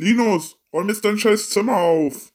Linus, räum jetzt dein scheiß Zimmer auf.